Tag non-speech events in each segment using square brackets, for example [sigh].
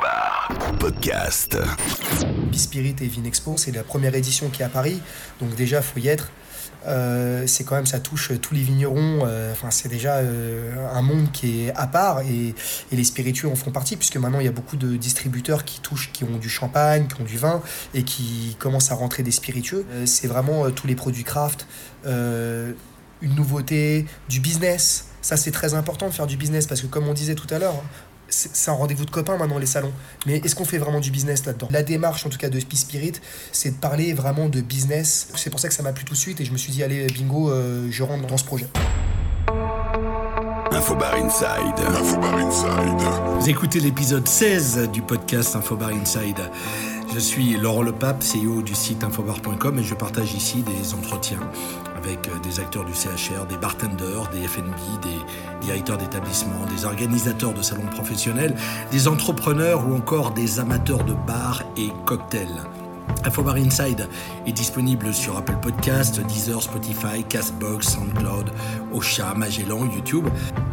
Infobar, podcast. Bispirit et Vinexpo, c'est la première édition qui est à Paris, donc déjà faut y être. Euh, c'est quand même ça touche tous les vignerons. euh, Enfin, c'est déjà euh, un monde qui est à part et, et les spiritueux en font partie puisque maintenant il y a beaucoup de distributeurs qui touchent, qui ont du champagne, qui ont du vin et qui commencent à rentrer des spiritueux. C'est vraiment tous les produits craft, une nouveauté, du business. Ça c'est très important de faire du business parce que comme on disait tout à l'heure. C'est un rendez-vous de copains maintenant les salons. Mais est-ce qu'on fait vraiment du business là-dedans? La démarche en tout cas de Spi Spirit, c'est de parler vraiment de business. C'est pour ça que ça m'a plu tout de suite et je me suis dit allez bingo, euh, je rentre dans ce projet. Infobar Inside. Infobar Inside. Vous écoutez l'épisode 16 du podcast Infobar Inside. Je suis Laurent Lepape, CEO du site infobar.com et je partage ici des entretiens avec euh, des acteurs du CHR, des bartenders, des FNB, des directeurs d'établissements, des organisateurs de salons professionnels, des entrepreneurs ou encore des amateurs de bars et cocktails. Infobar Inside est disponible sur Apple Podcast, Deezer, Spotify, Castbox, SoundCloud, Ocha, Magellan, YouTube.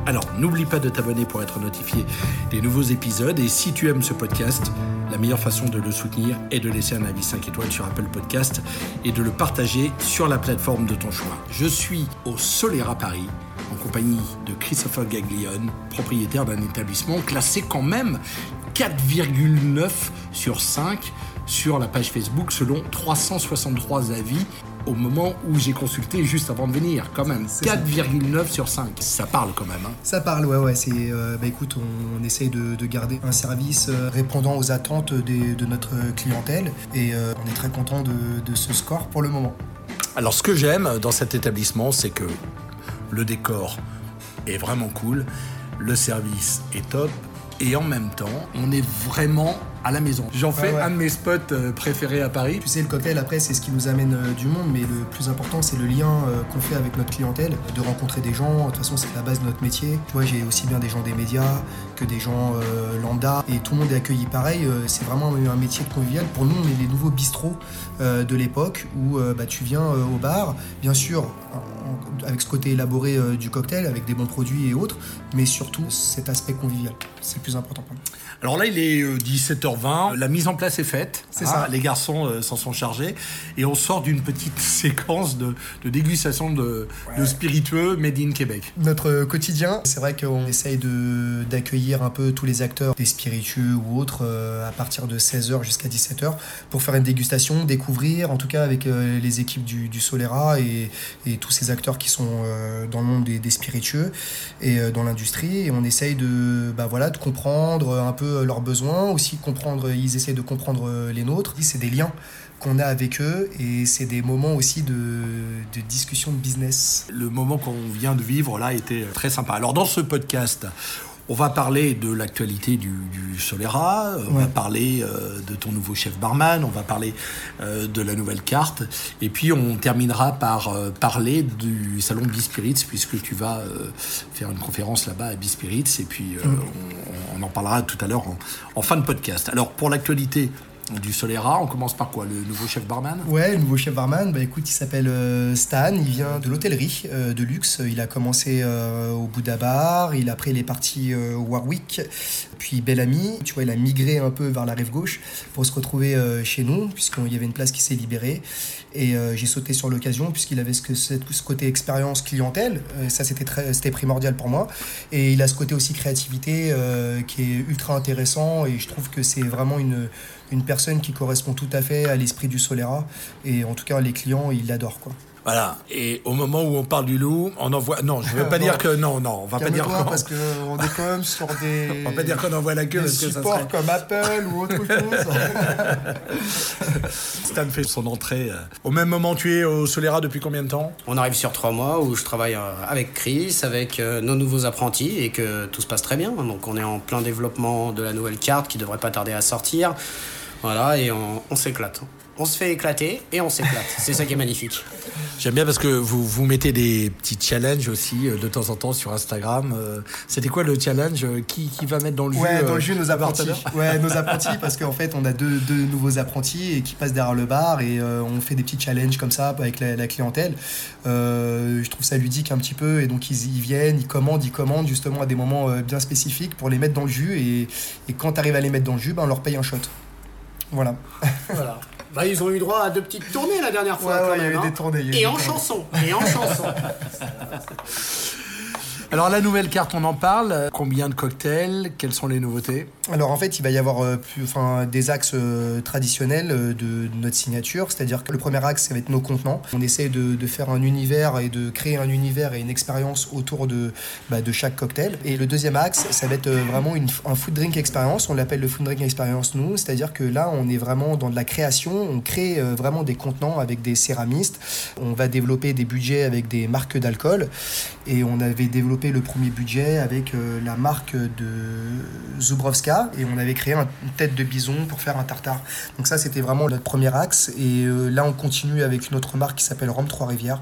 Alors, n'oublie pas de t'abonner pour être notifié des nouveaux épisodes. Et si tu aimes ce podcast, la meilleure façon de le soutenir est de laisser un avis 5 étoiles sur Apple Podcast et de le partager sur la plateforme de ton choix. Je suis au Solera Paris en compagnie de Christopher Gaglione, propriétaire d'un établissement classé quand même 4,9 sur 5 sur la page Facebook selon 363 avis au moment où j'ai consulté juste avant de venir, quand même. C'est ça. 4,9 sur 5. Ça parle quand même. hein. Ça parle, ouais, ouais. C'est, euh, bah écoute, on, essaye de, de garder un service euh, répondant aux attentes des- de notre clientèle et euh, on est très content de, de ce score pour le moment. Alors, ce que j'aime dans cet établissement, c'est que le décor est vraiment cool, le service est top, et en même temps, on est vraiment à la maison. J'en fais Ouais, un de mes spots euh, préférés à Paris. Tu sais, le cocktail, après, c'est ce qui nous amène euh, du monde, mais le plus important, c'est le lien euh, qu'on fait avec notre clientèle, de rencontrer des gens. De toute façon, c'est la base de notre métier. Tu vois, j'ai aussi bien des gens des médias que des gens euh, lambda, et tout le monde est accueilli pareil. C'est vraiment un métier de convivial. Pour nous, on est les nouveaux bistrots euh, de l'époque où euh, bah, tu viens au bar, bien sûr, avec ce côté élaboré du cocktail, avec des bons produits et autres, mais surtout cet aspect convivial. C'est le plus important pour nous. Alors là, il est euh, 17h20, la mise en place est faite. C'est hein, ça. Les garçons euh, s'en sont chargés. Et on sort d'une petite [laughs] séquence de, de dégustation de, de spiritueux made in Québec. Notre quotidien, c'est vrai qu'on essaye d'accueillir un peu tous les acteurs, des spiritueux ou autres, euh, à partir de 16h jusqu'à 17h, pour faire une dégustation, découvrir, en tout cas avec euh, les équipes du, du Solera et, et tous ces acteurs qui sont euh, dans le monde des, des spiritueux et euh, dans l'industrie. Et on essaye de, bah voilà, de comprendre un peu leurs besoins, aussi comprendre, ils essayent de comprendre euh, les nôtres. C'est des liens qu'on a avec eux et c'est des moments aussi de, de discussion de business. Le moment qu'on vient de vivre là était très sympa. Alors dans ce podcast, on va parler de l'actualité du, du Solera, on Ouais. va parler euh, de ton nouveau chef barman, on va parler euh, de la nouvelle carte, et puis on terminera par euh, parler du salon Bispirits, puisque tu vas faire une conférence là-bas à Bispirits, et puis euh, on, en parlera tout à l'heure en, fin de podcast. Alors pour l'actualité du Solera, on commence par quoi Le nouveau chef barman? Ouais, le nouveau chef barman, bah écoute, il s'appelle euh, Stan, il vient de l'hôtellerie euh, de luxe. Il a commencé euh, au Bouddha Bar, il après il est parti euh, au Warwick, puis Bellamy. Tu vois, il a migré un peu vers la rive gauche pour se retrouver chez nous, puisqu'il y avait une place qui s'est libérée. Et euh, j'ai sauté sur l'occasion, puisqu'il avait ce, que- ce ce côté expérience clientèle. Euh, ça, c'était primordial pour moi. Et il a ce côté aussi créativité euh, qui est ultra intéressant. Et je trouve que c'est vraiment une, une personne qui correspond tout à fait à l'esprit du Solera. Et en tout cas, les clients, ils l'adorent. Voilà. Et au moment où on parle du loup, on envoie. Non, je ne veux pas [laughs] dire que. Non, non, on va pas dire qu'on- parce qu'on est quand même sur [laughs] des, On va pas dire qu'on envoie la queue des parce que ça supports serait. comme Apple ou autre [laughs] chose. Stan fait son entrée. euh, Au même moment, tu es au Solera depuis combien de temps? On arrive sur trois mois où je travaille euh, avec Chris, avec euh, nos nouveaux apprentis et que tout se passe très bien. Donc on est en plein développement de la nouvelle carte qui devrait pas tarder à sortir. Voilà, et on, on s'éclate. On se fait éclater et on s'éclate. C'est ça qui est magnifique. J'aime bien parce que vous, vous mettez des petits challenges aussi euh, de temps en temps sur Instagram. Euh, C'était quoi le challenge Euh, qui, qui va mettre dans le jus Ouais, dans le jus, nos apprentis. Ouais, nos [laughs] apprentis, parce qu'en fait, on a deux, deux nouveaux apprentis et qui passent derrière le bar et euh, on fait des petits challenges comme ça avec la, la clientèle. Euh, je trouve ça ludique un petit peu et donc ils, ils viennent, ils commandent, ils commandent justement à des moments bien spécifiques pour les mettre dans le jus et, et quand tu arrives à les mettre dans le jus, ben, on leur paye un shot. Voilà. Voilà. [laughs] Bah, ils ont eu droit à deux petites tournées la dernière fois. Ouais, quand ouais, il y a même, eu hein. des tournées, il y a eu Et des en tournées. chanson. Et en chanson. [laughs] Alors la nouvelle carte, on en parle. Combien de cocktails? Quelles sont les nouveautés? Alors en fait, il va y avoir euh, plus- enfin, des axes euh, traditionnels euh, de, notre signature, c'est-à-dire que le premier axe, ça va être nos contenants. On essaie de, faire un univers et de créer un univers et une expérience autour de, bah, de chaque cocktail. Et le deuxième axe, ça va être vraiment une, un food drink experience. On l'appelle le food drink experience nous, c'est-à-dire que là, on est vraiment dans de la création. On crée vraiment des contenants avec des céramistes. On va développer des budgets avec des marques d'alcool. Et on avait développé le premier budget avec euh, la marque de Zubrovska et on avait créé un- une tête de bison pour faire un tartare. Donc ça c'était vraiment notre premier axe et euh, là on continue avec une autre marque qui s'appelle Rome Trois Rivières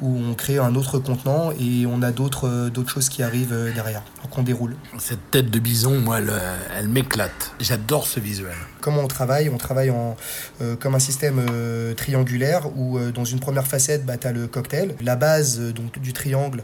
où on crée un autre contenant et on a d'autres euh, d'autres choses qui arrivent derrière. Donc on déroule. Cette tête de bison, moi, elle, elle m'éclate. J'adore ce visuel. Comment on travaille? On travaille en, euh, comme un système euh, triangulaire où euh, dans une première facette, bah, tu as le cocktail. La base donc, du triangle,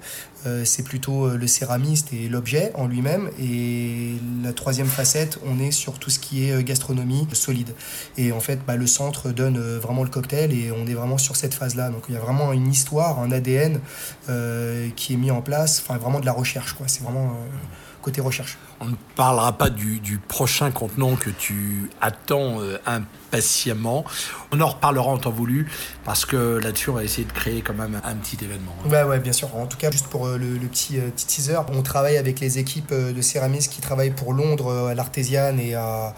c'est plutôt euh, le céramiste et l'objet en lui-même. Et la troisième facette, on est sur tout ce qui est euh, gastronomie solide. Et en fait, bah, le centre donne euh, vraiment le cocktail et on est vraiment sur cette phase-là. Donc il y a vraiment une histoire, un ADN euh, qui est mis en place, enfin vraiment de la recherche. quoi. C'est vraiment euh, côté recherche. On ne parlera pas du, du prochain contenant que tu attends euh, impatiemment. On en reparlera en temps voulu parce que là-dessus, on va essayer de créer quand même un petit événement. hein. Ouais, ouais, bien sûr. En tout cas, juste pour euh, le, le petit, euh, petit teaser, on travaille avec les équipes de céramistes qui travaillent pour Londres à l'Artésiane et à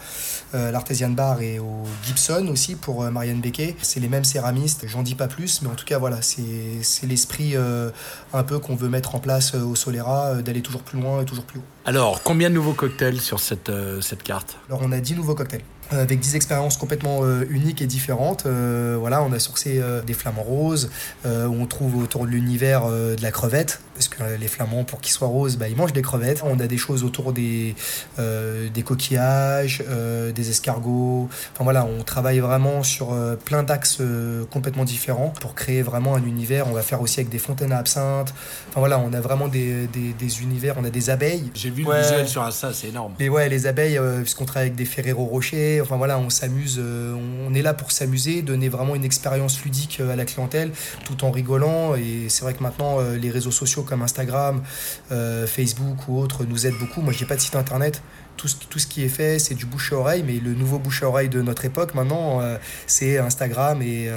euh, l'Artésiane Bar et au Gibson aussi pour euh, Marianne Becquet. C'est les mêmes céramistes, j'en dis pas plus, mais en tout cas, voilà, c'est l'esprit euh, un peu qu'on veut mettre en place au Solera, d'aller toujours plus loin et toujours plus haut. Alors, combien de nouveaux cocktails sur cette, cette carte? Alors on a 10 nouveaux cocktails avec 10 expériences complètement euh, uniques et différentes. Euh, voilà, on a sourcé euh, des flamants roses, euh, on trouve autour de l'univers euh, de la crevette, parce que euh, les flamands, pour qu'ils soient roses, bah, ils mangent des crevettes. On a des choses autour des, euh, des coquillages, euh, des escargots. Enfin voilà, on travaille vraiment sur euh, plein d'axes euh, complètement différents pour créer vraiment un univers. On va faire aussi avec des fontaines à absinthe. Enfin voilà, on a vraiment des, des, des univers, on a des abeilles. J'ai vu Ouais. le visuel sur Insta, c'est énorme. Mais ouais, les abeilles, euh, puisqu'on travaille avec des Ferrero Rocher, enfin voilà, on s'amuse, euh, on est là pour s'amuser, donner vraiment une expérience ludique euh, à la clientèle, tout en rigolant. Et c'est vrai que maintenant, euh, les réseaux sociaux comme Instagram, Facebook ou autres nous aident beaucoup. Moi, j'ai pas de site internet. Tout ce, qui est fait, c'est du bouche à oreille, mais le nouveau bouche à oreille de notre époque maintenant, c'est Instagram et,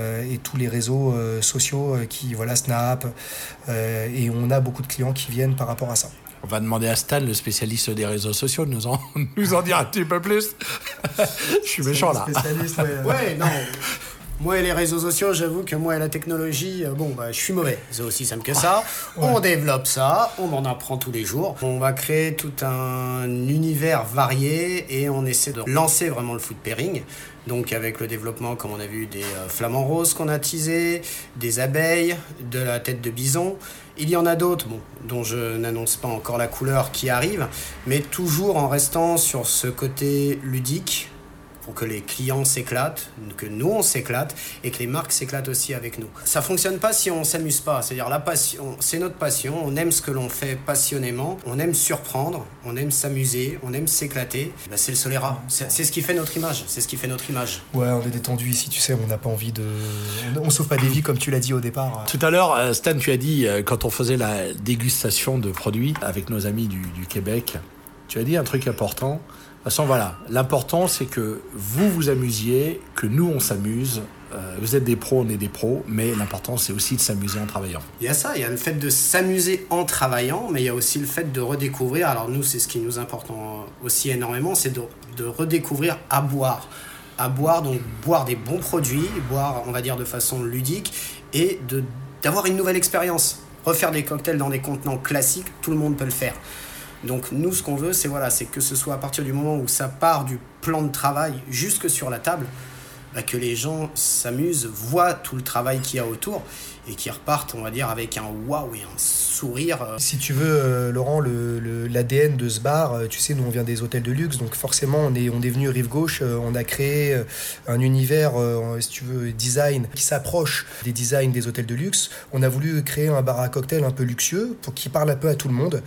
tous les réseaux sociaux qui, voilà, Snap. et on a beaucoup de clients qui viennent par rapport à ça. On va demander à Stan, le spécialiste des réseaux sociaux, de nous en, [laughs] nous en dire un petit peu plus. Je suis méchant là. Spécialiste, ouais. [laughs] Ouais, non. Moi et les réseaux sociaux, j'avoue que moi et la technologie, euh, bon, bah, je suis mauvais. C'est aussi simple que ça. [laughs] On développe ça, on en apprend tous les jours. On va créer tout un univers varié et on essaie de lancer vraiment le food pairing. Donc avec le développement, comme on a vu, des euh, flamants roses qu'on a teasés, des abeilles, de la tête de bison. Il y en a d'autres, bon, dont je n'annonce pas encore la couleur qui arrive, mais toujours en restant sur ce côté ludique, pour que les clients s'éclatent, que nous on s'éclate et que les marques s'éclatent aussi avec nous. Ça fonctionne pas si on s'amuse pas, c'est-à-dire la passion, c'est notre passion, on aime ce que l'on fait passionnément, on aime surprendre, on aime s'amuser, on aime s'éclater. Bah, c'est le Solera, c'est c'est ce qui fait notre image, c'est ce qui fait notre image. Ouais, on est détendu ici, tu sais, on n'a pas envie de. On, on sauve pas des vies comme tu l'as dit au départ. Tout à l'heure, euh, Stan, tu as dit, euh, quand on faisait la dégustation de produits avec nos amis du, du Québec, tu as dit un truc important. De toute façon, voilà, l'important c'est que vous vous amusiez, que nous on s'amuse. Euh, vous êtes des pros, on est des pros, mais l'important c'est aussi de s'amuser en travaillant. Il y a ça, il y a le fait de s'amuser en travaillant, mais il y a aussi le fait de redécouvrir. Alors nous, c'est ce qui nous importe aussi énormément, c'est de, de redécouvrir à boire. À boire, donc boire des bons produits, boire, on va dire, de façon ludique, et d'avoir une nouvelle expérience. Refaire des cocktails dans des contenants classiques, tout le monde peut le faire. Donc nous, ce qu'on veut, c'est voilà, c'est que ce soit à partir du moment où ça part du plan de travail jusque sur la table, bah, que les gens s'amusent, voient tout le travail qu'il y a autour et qui repartent, on va dire, avec un waouh et un sourire. Euh. Si tu veux, euh, Laurent, l'ADN le, de ce bar, euh, tu sais, nous on vient des hôtels de luxe, donc forcément on est, on est venu rive gauche, on a créé un univers, si tu veux, design qui s'approche des designs des hôtels de luxe. On a voulu créer un bar à cocktail un peu luxueux pour qui parle un peu à tout le monde.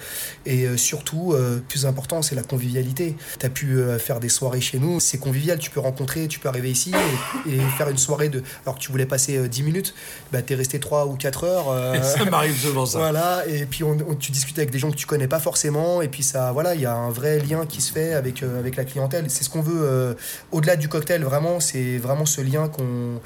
Et surtout, plus important, c'est la convivialité. Tu as pu faire des soirées chez nous, c'est convivial, tu peux rencontrer, tu peux arriver ici faire une soirée de. Alors que tu voulais passer 10 minutes, bah, tu es resté 3 ou 4 heures. Euh, [laughs] ça m'arrive souvent ça. Voilà, et puis on, tu discutes avec des gens que tu connais pas forcément, et puis ça, voilà, il y a un vrai lien qui se fait avec, euh, avec la clientèle. C'est ce qu'on veut, euh, au-delà du cocktail, vraiment, c'est vraiment ce lien qu'on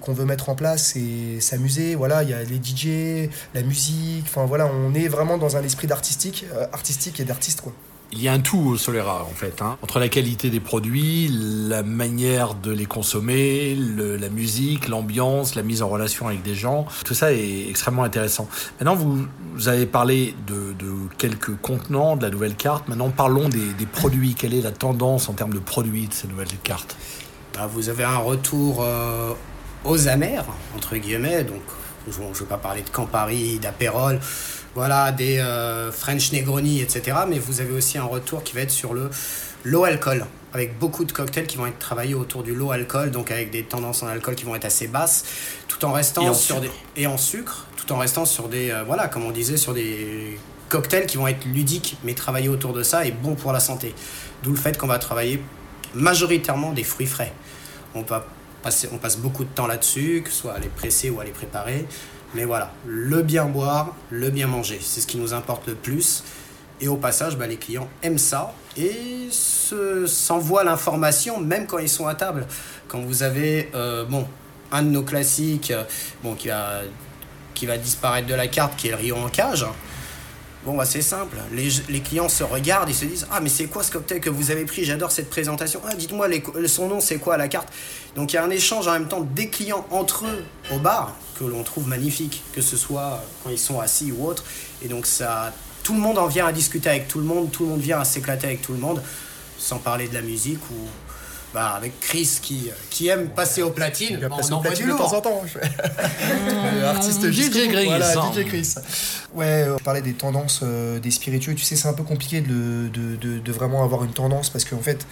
qu'on veut mettre en place et s'amuser. Voilà, il y a les DJ, la musique, enfin voilà, on est vraiment dans un esprit d'artistique, artistique et d'artiste quoi il y a un tout au Solera en fait, hein. entre la qualité des produits, la manière de les consommer, la musique, l'ambiance, la mise en relation avec des gens, tout ça est extrêmement intéressant. Maintenant, vous, avez parlé de, quelques contenants de la nouvelle carte. Maintenant, parlons des, produits. Quelle est la tendance en termes de produits de cette nouvelle carte bah, Vous avez un retour euh, aux amers entre guillemets. Donc, je ne vais pas parler de Campari, d'Aperol voilà, des euh, French Negroni, etc. Mais vous avez aussi un retour qui va être sur le low alcool, avec beaucoup de cocktails qui vont être travaillés autour du low alcool, donc avec des tendances en alcool qui vont être assez basses, tout en restant sur des et en sucre, tout en restant sur des euh, voilà, comme on disait, sur des cocktails qui vont être ludiques, mais travailler autour de ça et bon pour la santé. D'où le fait qu'on va travailler majoritairement des fruits frais. On va passer, on passe beaucoup de temps là-dessus, que ce soit à les presser ou à les préparer. Mais voilà, le bien boire, le bien manger, c'est ce qui nous importe le plus. Et au passage, bah, les clients aiment ça et s'envoient l'information même quand ils sont à table. Quand vous avez euh, un de nos classiques euh, qui, va, qui va disparaître de la carte, qui est le Rio en cage, Bon, bah, c'est simple. Les, clients se regardent, ils se disent Ah, mais c'est quoi ce cocktail que vous avez pris? J'adore cette présentation. Ah, dites-moi son nom, c'est quoi la carte? Donc, il y a un échange en même temps des clients entre eux au bar que l'on trouve magnifique, que ce soit quand ils sont assis ou autre. Et donc, ça, tout le monde en vient à discuter avec tout le monde, tout le monde vient à s'éclater avec tout le monde, sans parler de la musique ou bah, avec Chris qui, qui aime passer au platine. Il on au platine de temps en temps. [laughs] Artiste DJ Chris. Voilà, DJ Chris. Ouais, on parlait des tendances euh, des spiritueux. Tu sais, c'est un peu compliqué de, de, de, de, vraiment avoir une tendance parce qu'en fait,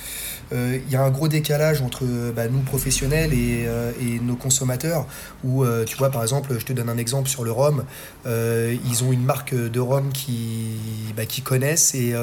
euh, il y a un gros décalage entre bah, nous professionnels et, euh, et, nos consommateurs. Où, tu vois, par exemple, je te donne un exemple sur le rhum. ils ont une marque de rhum qui, bah, qui connaissent et,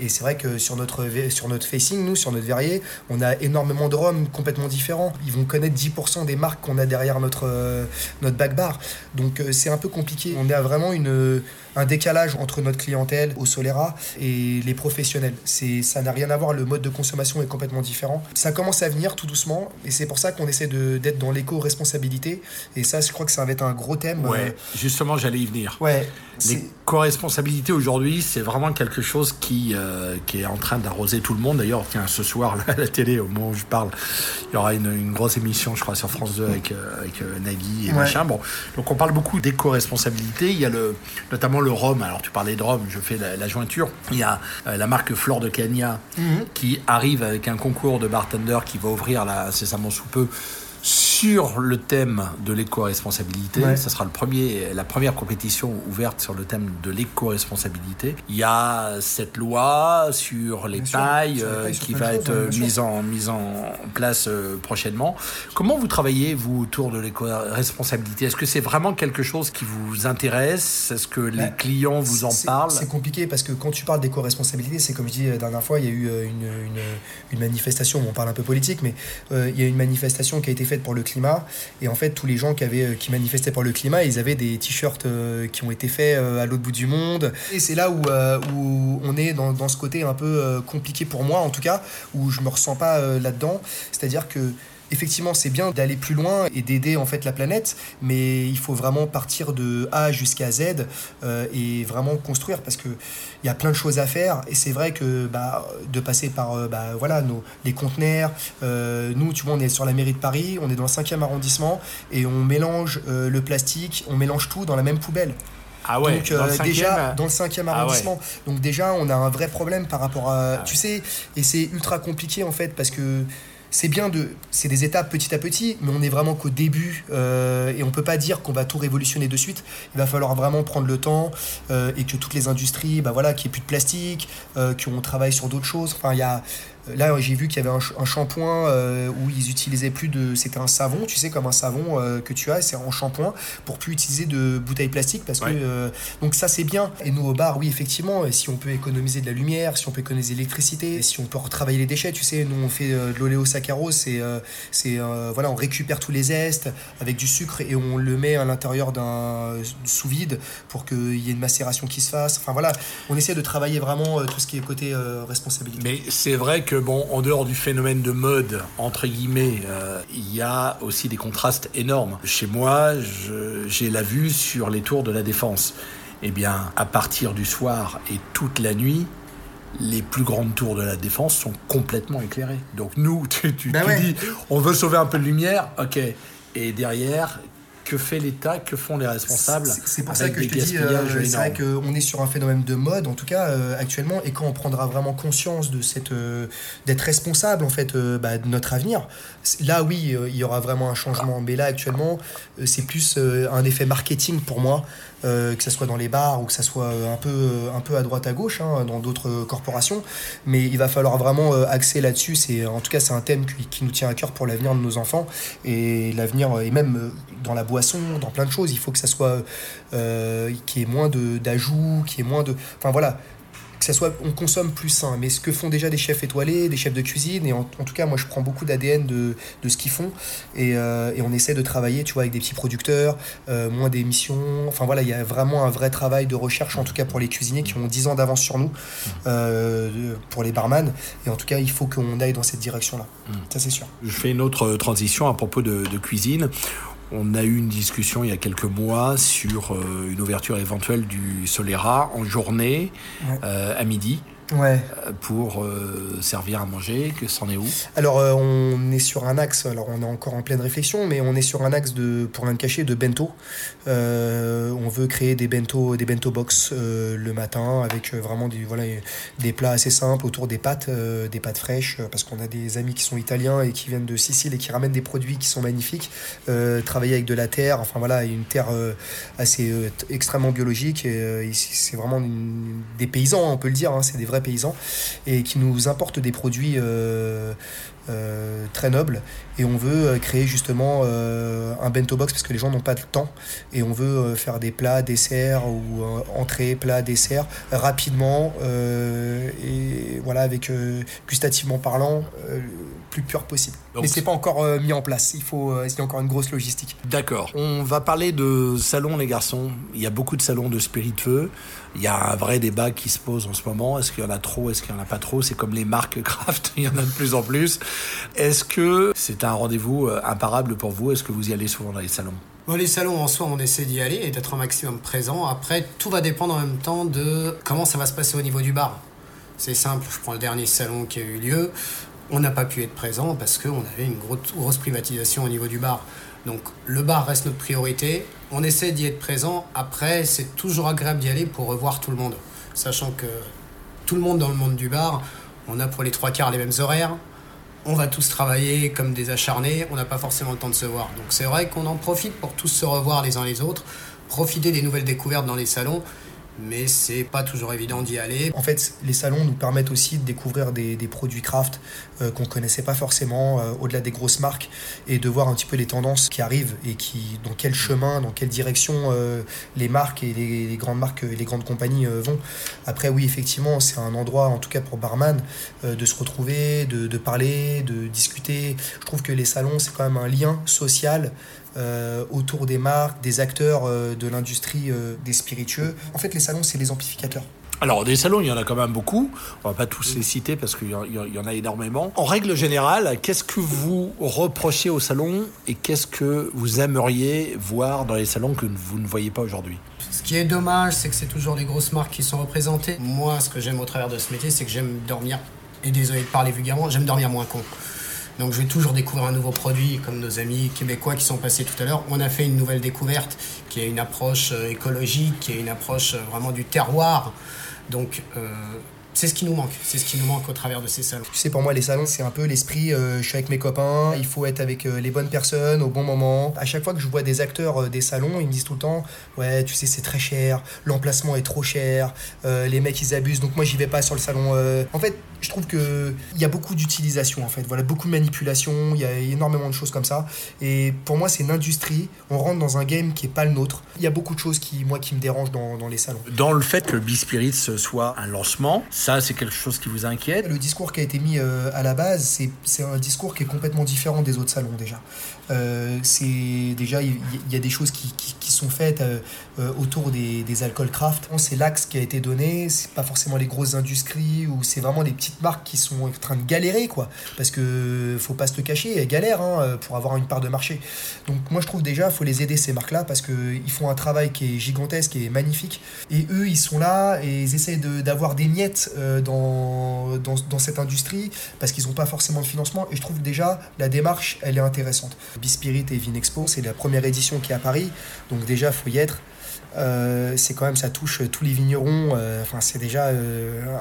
et c'est vrai que sur notre, sur notre facing, nous, sur notre verrier, on a énormément de rhum complètement différents. Ils vont connaître 10% des marques qu'on a derrière notre, notre back bar. Donc c'est un peu compliqué. On a vraiment une un décalage entre notre clientèle au Solera et les professionnels. C'est, ça n'a rien à voir, le mode de consommation est complètement différent. Ça commence à venir tout doucement et c'est pour ça qu'on essaie de, d'être dans l'éco-responsabilité. Et ça, je crois que ça va être un gros thème. Ouais, euh, justement, j'allais y venir. Ouais. L'éco-responsabilité aujourd'hui, c'est vraiment quelque chose qui, euh, qui est en train d'arroser tout le monde. D'ailleurs, tiens, ce soir, [laughs] à la télé, au moment où je parle, il y aura une, une grosse émission, je crois, sur France 2 avec, euh, avec Nagui et machin. Bon, donc on parle beaucoup d'éco-responsabilité. Il y a le, notamment le rhum. Alors tu parlais de rhum, je fais la, jointure. Il y a euh, la marque Flore de Cagna mhm. qui arrive avec un concours de bartender qui va ouvrir là, incessamment sous peu sur le thème de l'éco-responsabilité. Ça sera le premier, la première compétition ouverte sur le thème de l'éco-responsabilité. Il y a cette loi sur les tailles euh, qui va être mise en, mise en place euh, prochainement. Comment vous travaillez, vous, autour de l'éco-responsabilité? Est-ce que c'est vraiment quelque chose qui vous intéresse? Est-ce que les bah, clients vous en parlent? C'est compliqué parce que quand tu parles d'éco-responsabilité, c'est comme je dis la dernière fois, il y a eu une, une, une manifestation, on parle un peu politique, mais il y a une manifestation qui a été faite pour le climat. Et en fait, tous les gens qui, avaient, euh, qui manifestaient pour le climat, ils avaient des t-shirts euh, qui ont été faits euh, à l'autre bout du monde. Et c'est là où, où on est dans, dans, ce côté un peu compliqué pour moi, en tout cas, où je me ressens pas là-dedans. C'est-à-dire que effectivement, c'est bien d'aller plus loin et d'aider en fait la planète, mais il faut vraiment partir de A jusqu'à Z euh, et vraiment construire parce que il y a plein de choses à faire et c'est vrai que bah, de passer par euh, bah, voilà nos les conteneurs. Euh, nous, tu vois, on est sur la mairie de Paris, on est dans le 5e arrondissement et on mélange le plastique, on mélange tout dans la même poubelle. Ah ouais, Donc dans euh, déjà dans le cinquième Ah ouais. arrondissement. Donc déjà on a un vrai problème par rapport à, Ah tu sais, et c'est ultra compliqué en fait parce que c'est bien de, c'est des étapes petit à petit, mais on est vraiment qu'au début euh, et on peut pas dire qu'on va tout révolutionner de suite. Il va falloir vraiment prendre le temps euh, et que toutes les industries, bah voilà, qu'il n'y ait plus de plastique, euh, qu'on travaille sur d'autres choses. Enfin il y a Là, j'ai vu qu'il y avait un, sh- un shampoing euh, où ils utilisaient plus de. C'était un savon, tu sais, comme un savon euh, que tu as, c'est en shampoing, pour plus utiliser de bouteilles plastiques. Parce Ouais. que. euh, donc, ça, c'est bien. Et nous, au bar, oui, effectivement, si on peut économiser de la lumière, si on peut économiser l'électricité, si on peut retravailler les déchets, tu sais, nous, on fait de l'oléosaccharose, c'est. c'est voilà, on récupère tous les zestes avec du sucre et on le met à l'intérieur d'un sous vide pour qu'il y ait une macération qui se fasse. Enfin, voilà, on essaie de travailler vraiment tout ce qui est côté responsabilité. Mais c'est vrai que, bon, en dehors du phénomène de mode, entre guillemets, euh, il y a aussi des contrastes énormes. Chez moi, j'ai la vue sur les tours de la Défense. Eh bien, à partir du soir et toute la nuit, les plus grandes tours de la Défense sont complètement éclairées. Donc nous, [laughs] tu, tu, Bah tu ouais. dis, on veut sauver un peu de lumière, ok. Et derrière, que fait l'État Que font les responsables C'est pour ça que je te dis, euh, c'est vrai qu'on est sur un phénomène de mode, en tout cas euh, actuellement, et quand on prendra vraiment conscience de cette, euh, d'être responsable en fait bah, de notre avenir, là oui, il y aura vraiment un changement. Mais là actuellement, c'est plus un effet marketing pour moi, euh, que ce soit dans les bars ou que ça soit un peu, un peu à droite à gauche hein, dans d'autres corporations. Mais il va falloir vraiment axer là-dessus. C'est en tout cas c'est un thème qui, qui nous tient à cœur pour l'avenir de nos enfants et l'avenir et même dans la dans plein de choses. Il faut que ça soit euh, qu'il y ait moins de d'ajouts, qu'il y ait moins de, enfin voilà. Que ça soit, on consomme plus sain, mais ce que font déjà des chefs étoilés, des chefs de cuisine, et en, en tout cas, moi je prends beaucoup d'ADN de, de ce qu'ils font, et, euh, et on essaie de travailler, tu vois, avec des petits producteurs, euh, moins d'émissions, enfin voilà, il y a vraiment un vrai travail de recherche, en tout cas pour les cuisiniers qui ont 10 ans d'avance sur nous, euh, pour les barman, et en tout cas, il faut qu'on aille dans cette direction-là, ça c'est sûr. Je fais une autre transition à propos de, de cuisine. On a eu une discussion il y a quelques mois sur euh, une ouverture éventuelle du Solera en journée Ouais. euh, à midi Ouais. euh, pour euh, servir à manger. Que c'en est où? Alors euh, on est sur un axe, alors on est encore en pleine réflexion, mais on est sur un axe de, pour rien te cacher, de bento. Euh, on veut créer des bento, des bento box euh, le matin avec euh, vraiment des, voilà, des plats assez simples autour des pâtes, euh, des pâtes fraîches, parce qu'on a des amis qui sont italiens et qui viennent de Sicile et qui ramènent des produits qui sont magnifiques. Euh, travailler avec de la terre, enfin voilà, une terre euh, assez euh, extrêmement biologique. Euh, c'est vraiment une- des paysans, on peut le dire, hein, c'est des vrais paysans et qui nous importent des produits euh, euh, très nobles. Et on veut euh, créer justement un bento box parce que les gens n'ont pas de temps. Et on veut faire des plats, desserts ou entrées, plats, desserts rapidement et voilà avec gustativement parlant plus pur possible. Donc, Mais c'est pas encore euh, mis en place. Il faut, euh, il y a encore une grosse logistique. D'accord. On va parler de salons, les garçons. Il y a beaucoup de salons de spiritueux. Il y a un vrai débat qui se pose en ce moment. Est-ce qu'il y en a trop? Est-ce qu'il n'y en a pas trop? C'est comme les marques craft. [laughs] Il y en a de plus en plus. Est-ce que c'est un rendez-vous euh, imparable pour vous? Est-ce que vous y allez souvent dans les salons? Bon, les salons en soi, on essaie d'y aller et d'être un maximum présent. Après, tout va dépendre en même temps de comment ça va se passer au niveau du bar. C'est simple, je prends le dernier salon qui a eu lieu. On n'a pas pu être présent parce qu'on avait une grosse, grosse privatisation au niveau du bar. Donc le bar reste notre priorité. On essaie d'y être présent. Après, c'est toujours agréable d'y aller pour revoir tout le monde. Sachant que tout le monde dans le monde du bar, on a pour les trois quarts les mêmes horaires. On va tous travailler comme des acharnés, on n'a pas forcément le temps de se voir. Donc c'est vrai qu'on en profite pour tous se revoir les uns les autres, profiter des nouvelles découvertes dans les salons, mais c'est pas toujours évident d'y aller. En fait, les salons nous permettent aussi de découvrir des, produits craft euh, qu'on connaissait pas forcément, euh, au-delà des grosses marques, et de voir un petit peu les tendances qui arrivent et qui, dans quel chemin, dans quelle direction euh, les marques et les, grandes marques et les grandes compagnies euh, vont. Après, oui, effectivement, c'est un endroit, en tout cas pour barman, de se retrouver, de, de parler, de discuter. Je trouve que les salons, c'est quand même un lien social euh, autour des marques, des acteurs euh, de l'industrie euh, des spiritueux. En fait, les salons, c'est les amplificateurs. Alors, des salons, il y en a quand même beaucoup. On va pas tous les citer parce qu'il y, en- y a énormément. En règle générale, qu'est-ce que vous reprochez au salon et qu'est-ce que vous aimeriez voir dans les salons que vous ne voyez pas aujourd'hui? Ce qui est dommage, c'est que c'est toujours les grosses marques qui sont représentées. Moi, ce que j'aime au travers de ce métier, c'est que j'aime dormir, et désolé de parler vulgairement, j'aime dormir moins con. Donc je vais toujours découvrir un nouveau produit, comme nos amis québécois qui sont passés tout à l'heure. On a fait une nouvelle découverte qui est une approche euh, écologique, qui est une approche euh, vraiment du terroir. Donc euh, c'est ce qui nous manque, c'est ce qui nous manque au travers de ces salons. Tu sais, pour moi, les salons, c'est un peu l'esprit, euh, je suis avec mes copains, il faut être avec euh, les bonnes personnes au bon moment. À chaque fois que je vois des acteurs euh, des salons, ils me disent tout le temps, ouais, tu sais, c'est très cher, l'emplacement est trop cher, euh, les mecs, ils abusent, donc moi, j'y vais pas sur le salon. euh. En fait, je trouve que il y a beaucoup d'utilisation, en fait, voilà, beaucoup de manipulation, il y a énormément de choses comme ça. Et pour moi, c'est une industrie, on rentre dans un game qui est pas le nôtre. Il y a beaucoup de choses qui, moi, qui me dérangent dans, dans les salons. Dans le fait que B-Spirit soit un lancement, c'est quelque chose qui vous inquiète Le discours qui a été mis euh, à la base, c'est- un discours qui est complètement différent des autres salons déjà. Euh, déjà il y, a des choses qui, sont faites euh, autour des, alcools craft. C'est l'axe qui a été donné. C'est pas forcément les grosses industries ou c'est vraiment des petites marques qui sont en train de galérer quoi. Parce que faut pas se le cacher, elles galèrent hein, pour avoir une part de marché. Donc moi je trouve déjà faut les aider ces marques là parce que ils font un travail qui est gigantesque et magnifique. Et eux ils sont là et ils essaient de- d'avoir des miettes euh, dans, cette industrie parce qu'ils n'ont pas forcément de financement. Et je trouve déjà la démarche, elle est intéressante. Bispirit et Vinexpo, c'est la première édition qui est à Paris, donc déjà faut y être. Euh, c'est quand même ça touche tous les vignerons euh, c'est déjà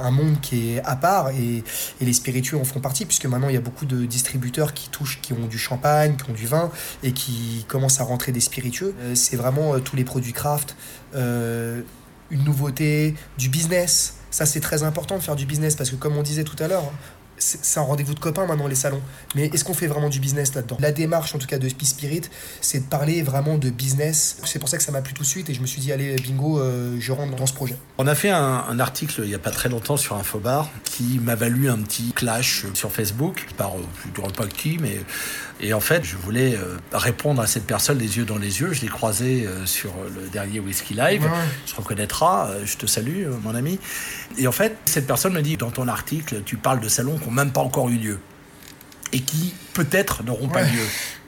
un monde qui est à part et, et les spiritueux en font partie puisque maintenant il y a beaucoup de distributeurs qui touchent qui ont du champagne qui ont du vin et qui commencent à rentrer des spiritueux c'est vraiment tous les produits craft une nouveauté du business ça c'est très important de faire du business parce que comme on disait tout à l'heure c'est un rendez-vous de copains maintenant les salons. Mais est-ce qu'on fait vraiment du business là-dedans? La démarche en tout cas de Spi Spirit, c'est de parler vraiment de business. C'est pour ça que ça m'a plu tout de suite et je me suis dit allez bingo, euh, je rentre dans ce projet. On a fait un, un article il n'y a pas très longtemps sur Infobar qui m'a valu un petit clash sur Facebook par euh, je ne dirais pas qui, mais et en fait je voulais euh, répondre à cette personne les yeux dans les yeux. Je l'ai croisé euh, sur le dernier Whisky Live. Ouais. Je reconnaîtra. euh, Je te salue, mon ami. Et en fait cette personne me dit dans ton article tu parles de salons qui n'ont même pas encore eu lieu et qui peut-être n'auront pas lieu.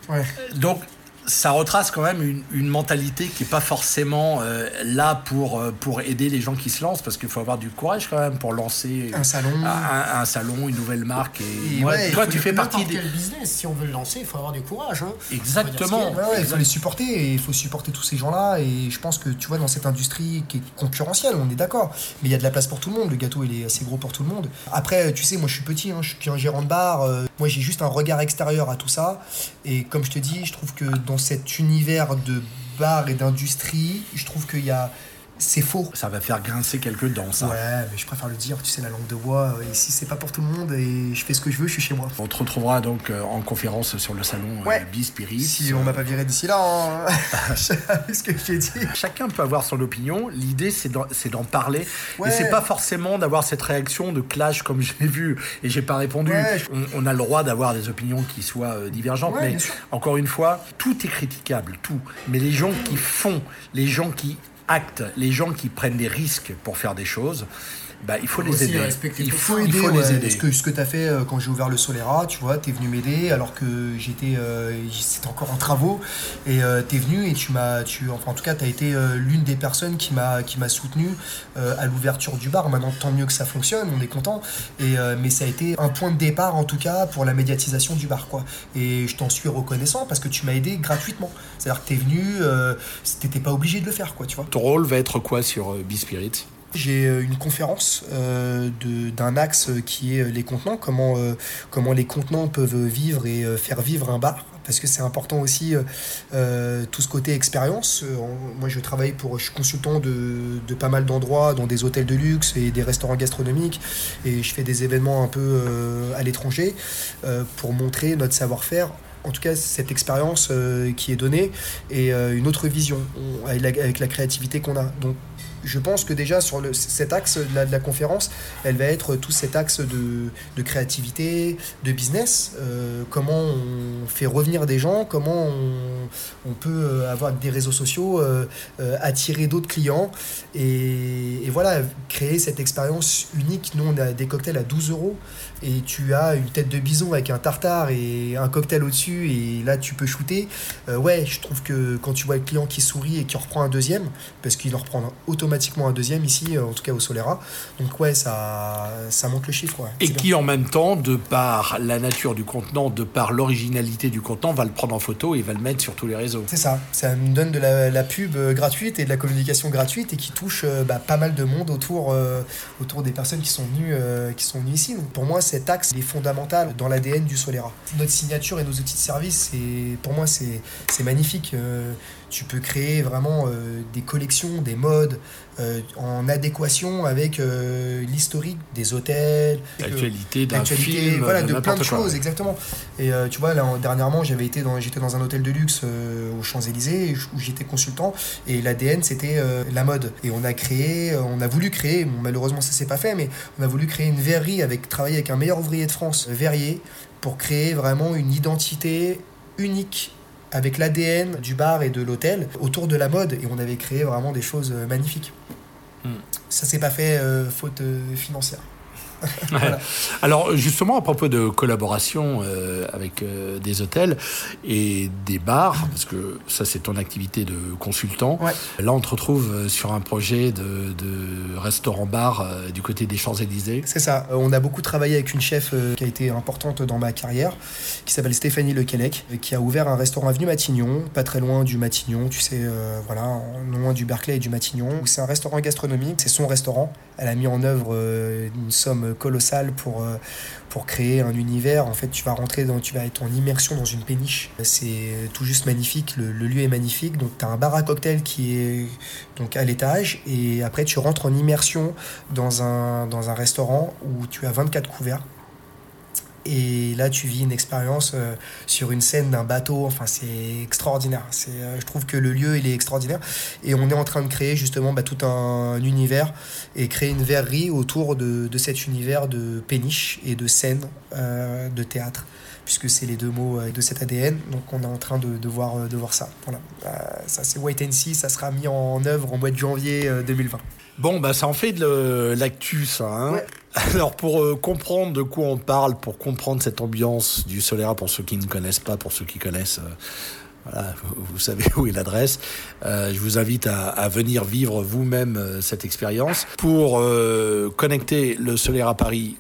Ouais. Donc, ça retrace quand même une, une mentalité qui n'est pas forcément euh, là pour, euh, pour aider les gens qui se lancent, parce qu'il faut avoir du courage quand même pour lancer Un salon. un, un salon, une nouvelle marque. Et, Et moi, ouais, toi, tu fais partie des. quel business, si on veut le lancer, il faut avoir du courage. Hein. Exactement. Ouais, ouais, il faut les supporter et il faut supporter tous ces gens-là. Et je pense que tu vois, dans cette industrie qui est concurrentielle, on est d'accord, mais il y a de la place pour tout le monde. Le gâteau, il est assez gros pour tout le monde. Après, tu sais, moi je suis petit, hein, je suis qu'un gérant de bar. euh, moi j'ai juste un regard extérieur à tout ça. Et comme je te dis, je trouve que dans cet univers de bar et d'industrie, je trouve qu'il y a. C'est faux. Ça va faire grincer quelques dents, ça. Ouais, mais je préfère le dire, tu sais, la langue de bois, euh, ici c'est pas pour tout le monde et je fais ce que je veux, je suis chez moi. On te retrouvera donc euh, en conférence sur le salon Ouais. euh, B-Spirit. Si on m'a pas viré d'ici là, hein. [laughs] [laughs] ce que j'ai dit. Chacun peut avoir son opinion. L'idée, c'est d'en, parler. Ouais. Et c'est pas forcément d'avoir cette réaction de clash comme [laughs] je l'ai vu et j'ai pas répondu. Ouais, On, on a le droit d'avoir des opinions qui soient divergentes. Ouais, mais encore une fois, tout est critiquable, tout. Mais les gens qui font, les gens qui actent, les gens qui prennent des risques pour faire des choses, bah, il faut les aider. respecter Il faut, ça. il faut ouais. les aider. Ce que, ce que tu as fait euh, quand j'ai ouvert le Solera, tu vois, tu es venu m'aider alors que j'étais euh, c'était encore en travaux et tu es venu et tu m'as tu enfin en tout cas tu as été euh, l'une des personnes qui m'a qui m'a soutenu euh, à l'ouverture du bar. Maintenant tant mieux que ça fonctionne, on est content et euh, mais ça a été un point de départ en tout cas pour la médiatisation du bar quoi. Et je t'en suis reconnaissant parce que tu m'as aidé gratuitement. C'est-à-dire que tu es venu euh, t'étais pas obligé de le faire quoi, tu vois. Ton rôle va être quoi sur euh, B-Spirit J'ai euh, une conférence euh, d'un axe qui est euh, les contenants, comment, comment les contenants peuvent vivre et faire vivre un bar. Parce que c'est important aussi tout ce côté expérience. En- moi, je travaille pour, je suis consultant de, de pas mal d'endroits, dans des hôtels de luxe et des restaurants gastronomiques, et je fais des événements un peu à l'étranger pour montrer notre savoir-faire. En tout cas, cette expérience qui est donnée et une autre vision on- avec la, avec la créativité qu'on a. Donc, je pense que déjà sur cet axe de la, conférence, elle va être tout cet axe de, créativité, de business, euh, comment on fait revenir des gens, comment on, peut euh, avoir des réseaux sociaux, euh, attirer d'autres clients et, et voilà, créer cette expérience unique. Nous, on a des cocktails à 12 euros. Et tu as une tête de bison avec un tartare et un cocktail au-dessus et là tu peux shooter, euh, ouais, je trouve que quand tu vois le client qui sourit et qui en reprend un deuxième, parce qu'il en reprend automatiquement un deuxième ici, en tout cas au Solera, donc ouais, ça, ça monte le chiffre. Ouais. Et qui bien. en même temps, de par la nature du contenant, de par l'originalité du contenant, va le prendre en photo et va le mettre sur tous les réseaux. C'est ça, ça me donne de la, la pub euh, gratuite et de la communication gratuite et qui touche euh, bah, pas mal de monde autour, euh, autour des personnes qui sont venues, euh, qui sont venues ici. Donc pour moi, cet axe est fondamental dans l'ADN du Solera. Notre signature et nos outils de service, pour moi, c'est, c'est magnifique. Euh, tu peux créer vraiment euh, des collections, des modes euh, en adéquation avec euh, l'historique des hôtels, L'actualité d'un film, voilà, de plein de quoi. choses, exactement. Et tu vois, là, en- dernièrement, j'avais été dans, j'étais dans un hôtel de luxe aux Champs-Élysées où j'étais consultant et l'ADN c'était la mode. Et on a créé, on a voulu créer, bon, malheureusement ça s'est pas fait, mais on a voulu créer une verrerie avec travailler avec un meilleur ouvrier de France, verrier, pour créer vraiment une identité unique avec l'ADN du bar et de l'hôtel autour de la mode et on avait créé vraiment des choses euh, magnifiques. Hmm. Ça s'est pas fait euh, faute Alors justement, à propos de collaboration euh, avec euh, des hôtels et des bars, parce que ça c'est ton activité de consultant, Ouais. là on te retrouve euh, sur un projet de, de restaurant-bar euh, du côté des Champs-Élysées. C'est ça. On a beaucoup travaillé avec une chef qui a été importante dans ma carrière, qui s'appelle Stéphanie Lequelec, qui a ouvert un restaurant avenue Matignon, pas très loin du Matignon, tu sais, voilà, non loin du Berkeley et du Matignon. C'est un restaurant gastronomique, c'est son restaurant. Elle a mis en œuvre une somme colossale pour, euh, pour créer un univers. En fait, tu vas rentrer dans, tu vas être en immersion dans une péniche. C'est tout juste magnifique, le, le lieu est magnifique. Donc, tu as un bar à cocktail qui est donc à l'étage et après tu rentres en immersion dans un, dans un restaurant où tu as 24 couverts. Et là, tu vis une expérience euh, sur une scène d'un bateau. Enfin, c'est extraordinaire. C'est, euh, je trouve que le lieu, il est extraordinaire. Et on est en train de créer justement bah, tout un, univers et créer une verrerie autour de, de cet univers de péniche et de scène euh, de théâtre. Puisque c'est les deux mots de cet ADN. Donc, on est en train de, de voir, de voir ça. Voilà. Ça, c'est Wait and See. Ça sera mis en œuvre en mois de janvier euh, 2020. Bon, bah ça en fait de l'actu, ça. hein. Ouais. Alors pour euh, comprendre de quoi on parle, pour comprendre cette ambiance du Solera, pour ceux qui ne connaissent pas, pour ceux qui connaissent, euh, voilà, vous, savez [laughs] où est l'adresse. Euh, je vous invite à, à venir vivre vous-même cette expérience. Pour connecter le Solera Paris,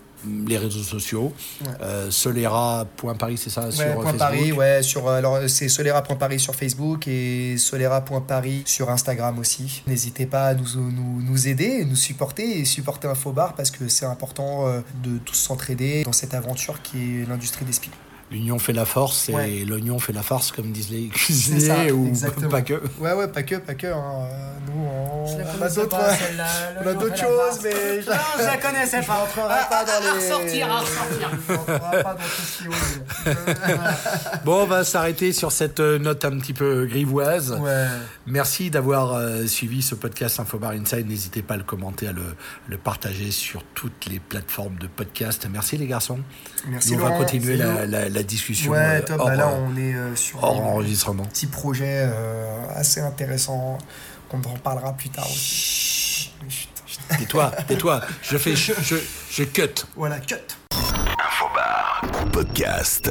les réseaux sociaux, Ouais. euh, solera.paris, c'est ça sur Ouais, euh, point Facebook? Paris, ouais, sur, euh, alors c'est solera.paris sur Facebook et solera.paris sur Instagram aussi. N'hésitez pas à nous, nous, nous aider, nous supporter et supporter Infobar parce que c'est important de tous s'entraider dans cette aventure qui est l'industrie des spies. L'union fait la force et Ouais. l'oignon fait la farce, comme disent les [laughs] ça, cuisiniers, ou exactement. pas que. Ouais, ouais, pas que, pas que. hein. Nous, on, Je la on a d'autres pas, [laughs] la choses, mais je, Non, je la [laughs] connaissais je pas. rentrerai Ah, pas dans ah, les... à ressortir, à ressortir. Je pas dans tout ce qui est audio. Bon, on va s'arrêter sur cette euh, note un petit peu grivoise. Ouais. Merci d'avoir euh, suivi ce podcast Infobar Inside. N'hésitez pas à le commenter, à le, le partager sur toutes les plateformes de podcast. Merci les garçons. Merci Nous, on va continuer la, nous. la- la discussion Ouais, euh, top. hors, Bah là, euh, on est euh, sur hors enregistrement. petits projets euh, assez intéressants qu'on en parlera plus tard aussi. Chut. Tais-toi, [laughs] tais-toi. Je fais, je, je, je cut. Voilà, cut. Infobar. Podcast.